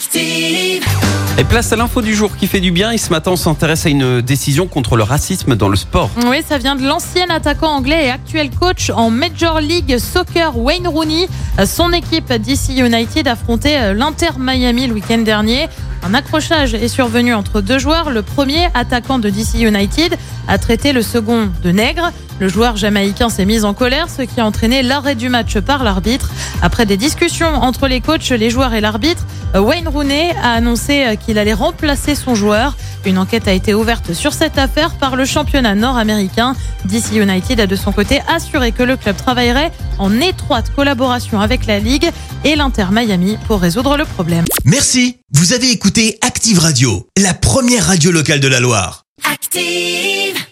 Active. Et place à l'info du jour qui fait du bien. Et ce matin, on s'intéresse à une décision contre le racisme dans le sport. Oui, ça vient de l'ancien attaquant anglais et actuel coach en Major League Soccer Wayne Rooney. Son équipe DC United affrontait l'Inter Miami le week-end dernier. Un accrochage est survenu entre deux joueurs. Le premier, attaquant de DC United, a traité le second de nègre. Le joueur jamaïcain s'est mis en colère, ce qui a entraîné l'arrêt du match par l'arbitre. Après des discussions entre les coachs, les joueurs et l'arbitre, Wayne Rooney a annoncé qu'il allait remplacer son joueur. Une enquête a été ouverte sur cette affaire par le championnat nord-américain. DC United a de son côté assuré que le club travaillerait en étroite collaboration avec la Ligue et l'Inter Miami pour résoudre le problème. Merci. Vous avez écouté Active Radio, la première radio locale de la Loire. Active.